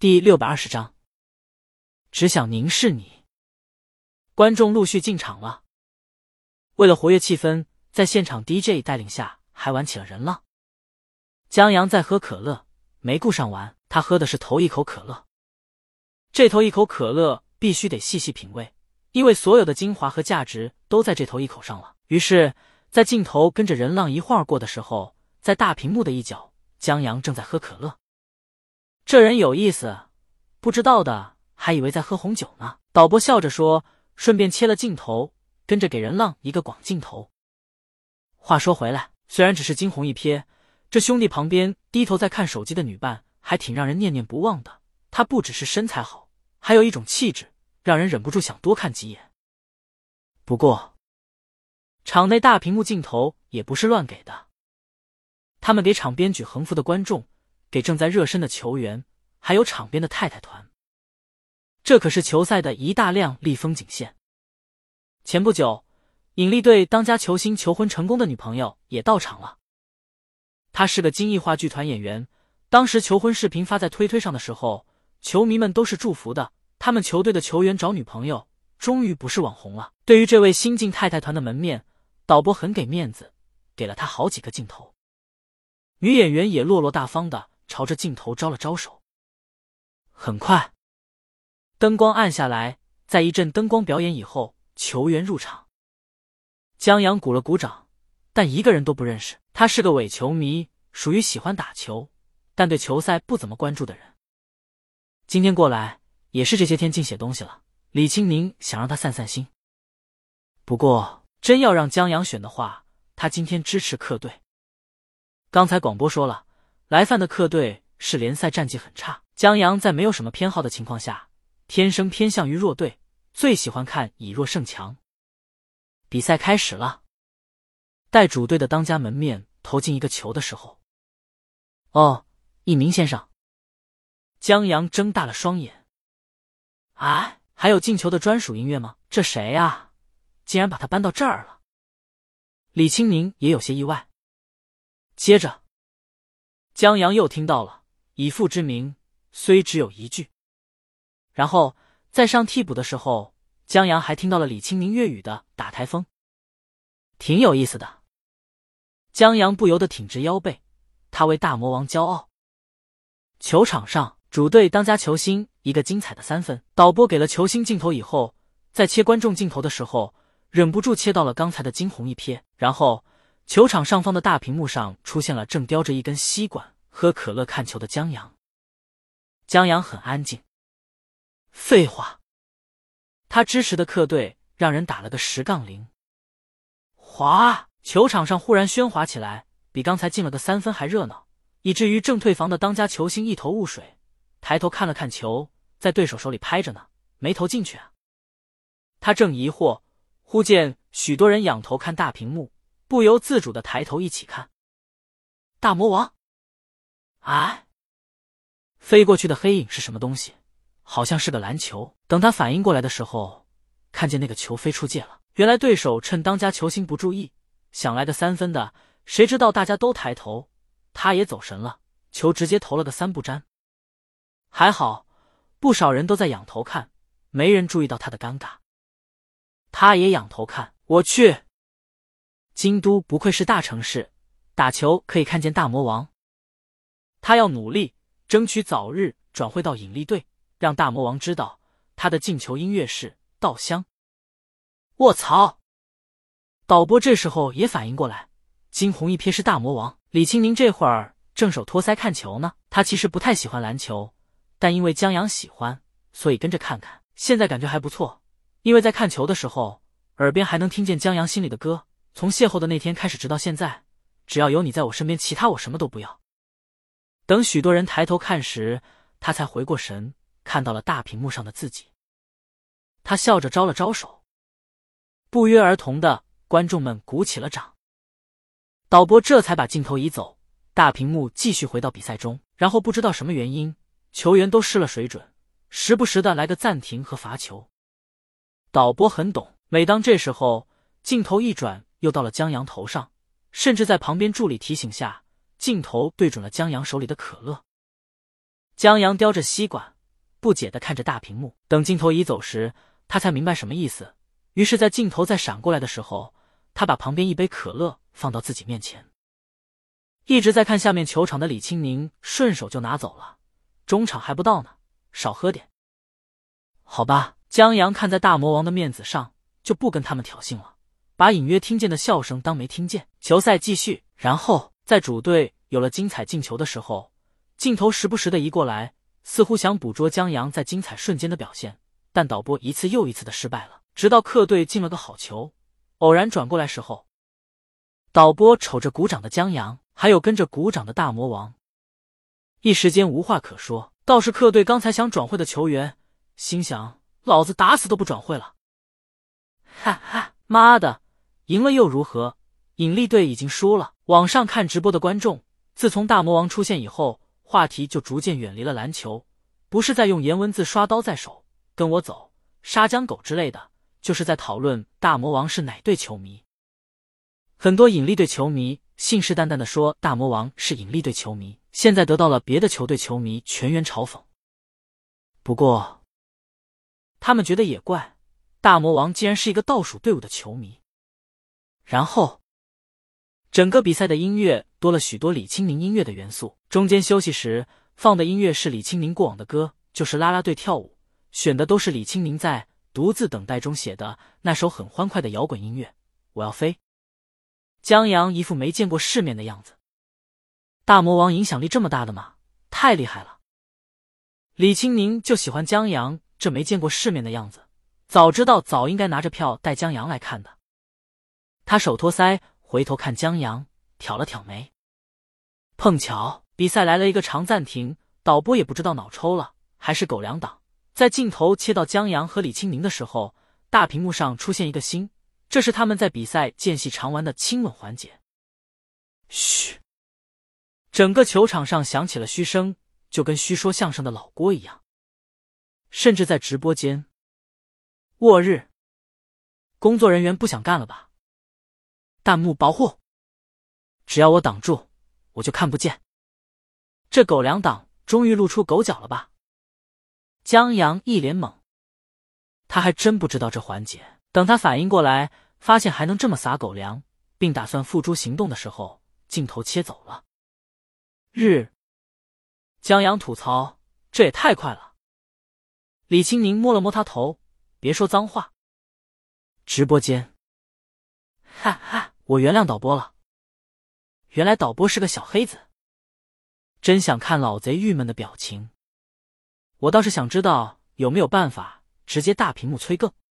第六百二十章，只想凝视你。观众陆续进场了。为了活跃气氛，在现场 DJ 带领下，还玩起了人浪。江阳在喝可乐，没顾上玩，他喝的是头一口可乐。这头一口可乐必须得细细品味，因为所有的精华和价值都在这头一口上了。于是，在镜头跟着人浪一晃而过的时候，在大屏幕的一角，江阳正在喝可乐。这人有意思，不知道的还以为在喝红酒呢。导播笑着说，顺便切了镜头，跟着给人浪一个广镜头。话说回来，虽然只是惊鸿一瞥，这兄弟旁边低头在看手机的女伴还挺让人念念不忘的。她不只是身材好，还有一种气质，让人忍不住想多看几眼。不过，场内大屏幕镜头也不是乱给的，他们给场边举横幅的观众。给正在热身的球员，还有场边的太太团，这可是球赛的一大亮丽风景线。前不久，引力队当家球星求婚成功的女朋友也到场了。她是个金艺话剧团演员。当时求婚视频发在推推上的时候，球迷们都是祝福的。他们球队的球员找女朋友，终于不是网红了。对于这位新晋太太团的门面，导播很给面子，给了她好几个镜头。女演员也落落大方的。朝着镜头招了招手。很快，灯光暗下来，在一阵灯光表演以后，球员入场。江阳鼓了鼓掌，但一个人都不认识。他是个伪球迷，属于喜欢打球，但对球赛不怎么关注的人。今天过来也是这些天净写东西了。李青宁想让他散散心。不过，真要让江阳选的话，他今天支持客队。刚才广播说了。来犯的客队是联赛战绩很差。江阳在没有什么偏好的情况下，天生偏向于弱队，最喜欢看以弱胜强。比赛开始了，待主队的当家门面投进一个球的时候，哦，一鸣先生。江阳睁大了双眼。啊，还有进球的专属音乐吗？这谁呀？竟然把他搬到这儿了。李青宁也有些意外。接着。江阳又听到了以父之名，虽只有一句。然后在上替补的时候，江阳还听到了李青宁粤语的打台风，挺有意思的。江阳不由得挺直腰背，他为大魔王骄傲。球场上，主队当家球星一个精彩的三分。导播给了球星镜头以后，在切观众镜头的时候，忍不住切到了刚才的惊鸿一瞥，然后。球场上方的大屏幕上出现了正叼着一根吸管喝可乐看球的江阳。江阳很安静。废话，他支持的客队让人打了个十杠零。哗！球场上忽然喧哗起来，比刚才进了个三分还热闹，以至于正退房的当家球星一头雾水，抬头看了看球，在对手手里拍着呢，没投进去啊。他正疑惑，忽见许多人仰头看大屏幕。不由自主的抬头一起看，大魔王，哎，飞过去的黑影是什么东西？好像是个篮球。等他反应过来的时候，看见那个球飞出界了。原来对手趁当家球星不注意，想来个三分的。谁知道大家都抬头，他也走神了，球直接投了个三不沾。还好，不少人都在仰头看，没人注意到他的尴尬。他也仰头看，我去。京都不愧是大城市，打球可以看见大魔王。他要努力，争取早日转会到引力队，让大魔王知道他的进球音乐是《稻香》。卧槽！导播这时候也反应过来，惊鸿一瞥是大魔王。李青宁这会儿正手托腮看球呢。他其实不太喜欢篮球，但因为江阳喜欢，所以跟着看看。现在感觉还不错，因为在看球的时候，耳边还能听见江阳心里的歌。从邂逅的那天开始，直到现在，只要有你在我身边，其他我什么都不要。等许多人抬头看时，他才回过神，看到了大屏幕上的自己。他笑着招了招手，不约而同的观众们鼓起了掌。导播这才把镜头移走，大屏幕继续回到比赛中。然后不知道什么原因，球员都失了水准，时不时的来个暂停和罚球。导播很懂，每当这时候，镜头一转。又到了江阳头上，甚至在旁边助理提醒下，镜头对准了江阳手里的可乐。江阳叼着吸管，不解的看着大屏幕。等镜头移走时，他才明白什么意思。于是，在镜头再闪过来的时候，他把旁边一杯可乐放到自己面前。一直在看下面球场的李青宁顺手就拿走了。中场还不到呢，少喝点。好吧，江阳看在大魔王的面子上，就不跟他们挑衅了，把隐约听见的笑声当没听见。球赛继续，然后在主队有了精彩进球的时候，镜头时不时的移过来，似乎想捕捉江阳在精彩瞬间的表现，但导播一次又一次的失败了。直到客队进了个好球，偶然转过来时候，导播瞅着鼓掌的江阳。还有跟着鼓掌的大魔王，一时间无话可说。倒是客队刚才想转会的球员，心想：老子打死都不转会了。哈哈，妈的，赢了又如何？引力队已经输了。网上看直播的观众，自从大魔王出现以后，话题就逐渐远离了篮球，不是在用颜文字刷刀在手，跟我走，杀江狗之类的，就是在讨论大魔王是哪队球迷。很多引力队球迷。信誓旦旦的说大魔王是引力队球迷，现在得到了别的球队球迷全员嘲讽。不过，他们觉得也怪，大魔王竟然是一个倒数队伍的球迷。然后，整个比赛的音乐多了许多李青宁音乐的元素。中间休息时放的音乐是李青宁过往的歌，就是啦啦队跳舞，选的都是李青宁在《独自等待》中写的那首很欢快的摇滚音乐。我要飞。江阳一副没见过世面的样子。大魔王影响力这么大的吗？太厉害了！李青宁就喜欢江阳这没见过世面的样子，早知道早应该拿着票带江阳来看的。他手托腮，回头看江阳，挑了挑眉。碰巧比赛来了一个长暂停，导播也不知道脑抽了还是狗粮党，在镜头切到江阳和李青宁的时候，大屏幕上出现一个星。这是他们在比赛间隙常玩的亲吻环节。嘘，整个球场上响起了嘘声，就跟嘘说相声的老郭一样。甚至在直播间，卧日，工作人员不想干了吧？弹幕保护，只要我挡住，我就看不见。这狗粮党终于露出狗脚了吧？江阳一脸懵，他还真不知道这环节。等他反应过来。发现还能这么撒狗粮，并打算付诸行动的时候，镜头切走了。日，江阳吐槽：“这也太快了。”李青宁摸了摸他头：“别说脏话。”直播间，哈哈，我原谅导播了。原来导播是个小黑子，真想看老贼郁闷的表情。我倒是想知道有没有办法直接大屏幕催更。